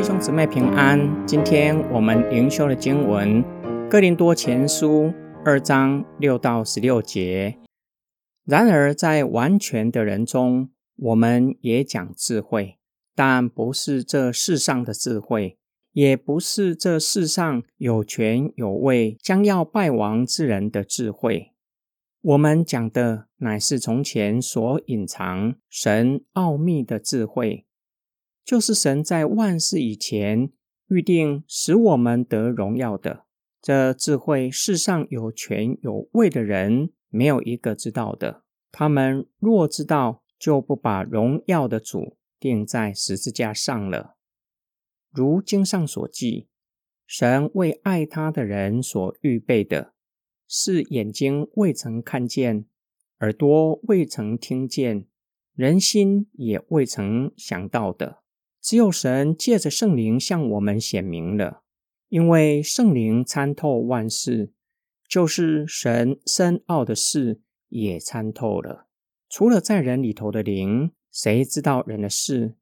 弟兄姊妹平安。今天我们灵修的经文《哥林多前书》二章六到十六节。然而，在完全的人中，我们也讲智慧，但不是这世上的智慧，也不是这世上有权有位、将要败亡之人的智慧。我们讲的乃是从前所隐藏神奥秘的智慧。就是神在万事以前预定使我们得荣耀的这智慧，世上有权有位的人没有一个知道的。他们若知道，就不把荣耀的主钉在十字架上了。如经上所记，神为爱他的人所预备的，是眼睛未曾看见，耳朵未曾听见，人心也未曾想到的。只有神借着圣灵向我们显明了，因为圣灵参透万事，就是神深奥的事也参透了。除了在人里头的灵，谁知道人的事？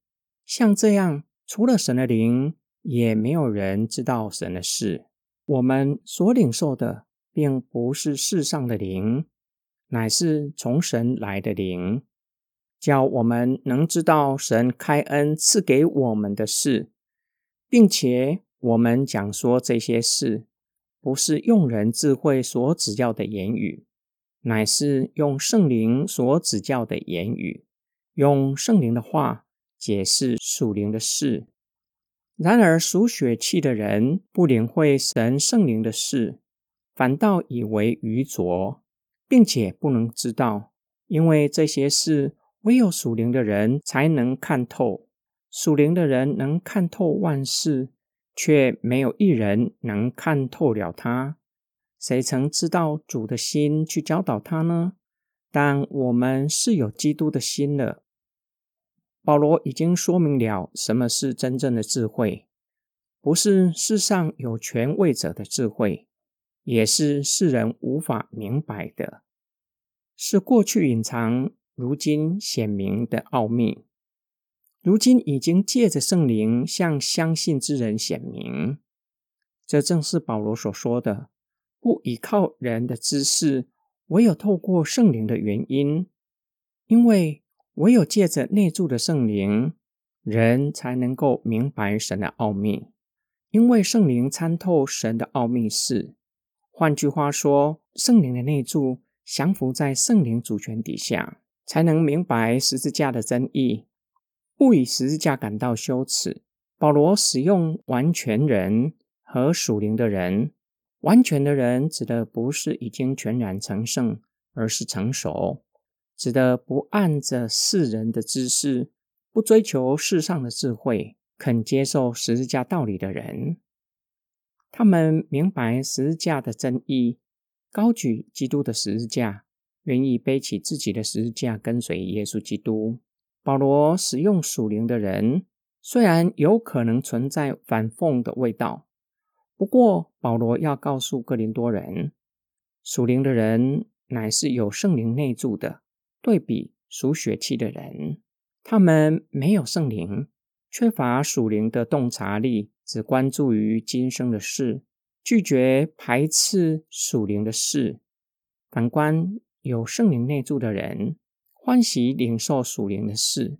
像这样，除了神的灵，也没有人知道神的事。我们所领受的，并不是世上的灵，乃是从神来的灵。叫我们能知道神开恩赐给我们的事，并且我们讲说这些事，不是用人智慧所指教的言语，乃是用圣灵所指教的言语，用圣灵的话解释属灵的事。然而属血气的人不领会神圣灵的事，反倒以为愚拙，并且不能知道，因为这些事。唯有属灵的人才能看透，属灵的人能看透万事，却没有一人能看透了他。谁曾知道主的心去教导他呢？但我们是有基督的心了。保罗已经说明了什么是真正的智慧，不是世上有权位者的智慧，也是世人无法明白的，是过去隐藏。如今显明的奥秘，如今已经借着圣灵向相信之人显明。这正是保罗所说的“不依靠人的知识，唯有透过圣灵”的原因。因为唯有借着内住的圣灵，人才能够明白神的奥秘。因为圣灵参透神的奥秘是，换句话说，圣灵的内住降服在圣灵主权底下。才能明白十字架的真意，不以十字架感到羞耻。保罗使用完全人和属灵的人，完全的人指的不是已经全然成圣，而是成熟，指的不按着世人的知识，不追求世上的智慧，肯接受十字架道理的人。他们明白十字架的真意，高举基督的十字架。愿意背起自己的十字架跟随耶稣基督。保罗使用属灵的人，虽然有可能存在反讽的味道，不过保罗要告诉哥林多人，属灵的人乃是有圣灵内住的。对比属血气的人，他们没有圣灵，缺乏属灵的洞察力，只关注于今生的事，拒绝排斥属灵的事。反观。有圣灵内住的人，欢喜领受属灵的事，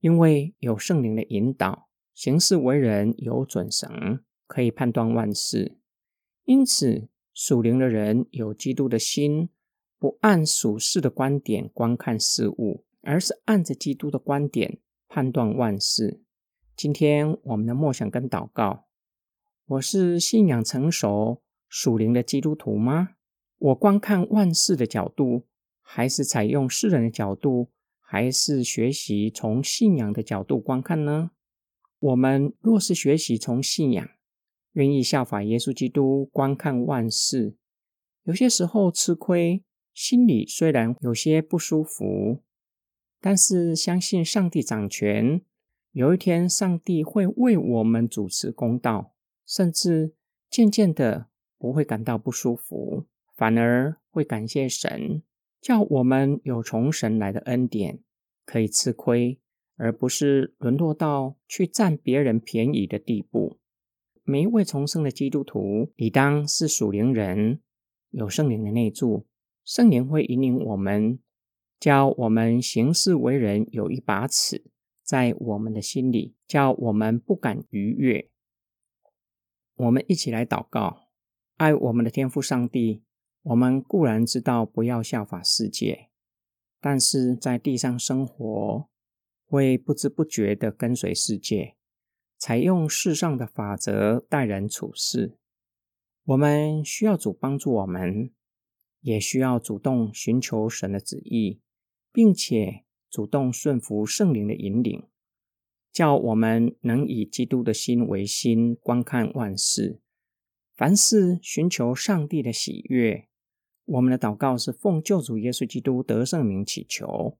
因为有圣灵的引导，行事为人有准绳，可以判断万事。因此，属灵的人有基督的心，不按属世的观点观看事物，而是按着基督的观点判断万事。今天我们的默想跟祷告：我是信仰成熟属灵的基督徒吗？我观看万事的角度，还是采用世人的角度，还是学习从信仰的角度观看呢？我们若是学习从信仰，愿意效法耶稣基督观看万事，有些时候吃亏，心里虽然有些不舒服，但是相信上帝掌权，有一天上帝会为我们主持公道，甚至渐渐的不会感到不舒服。反而会感谢神，叫我们有从神来的恩典，可以吃亏，而不是沦落到去占别人便宜的地步。每一位重生的基督徒，理当是属灵人，有圣灵的内助，圣灵会引领我们，教我们行事为人有一把尺在我们的心里，叫我们不敢逾越。我们一起来祷告，爱我们的天父上帝。我们固然知道不要效法世界，但是在地上生活，会不知不觉地跟随世界，采用世上的法则待人处事。我们需要主帮助我们，也需要主动寻求神的旨意，并且主动顺服圣灵的引领，叫我们能以基督的心为心，观看万事，凡事寻求上帝的喜悦。我们的祷告是奉救主耶稣基督得胜名祈求，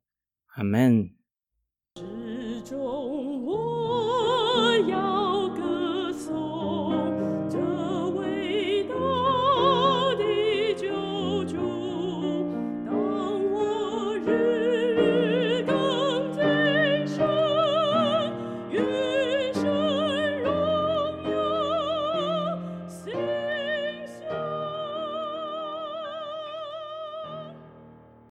阿门。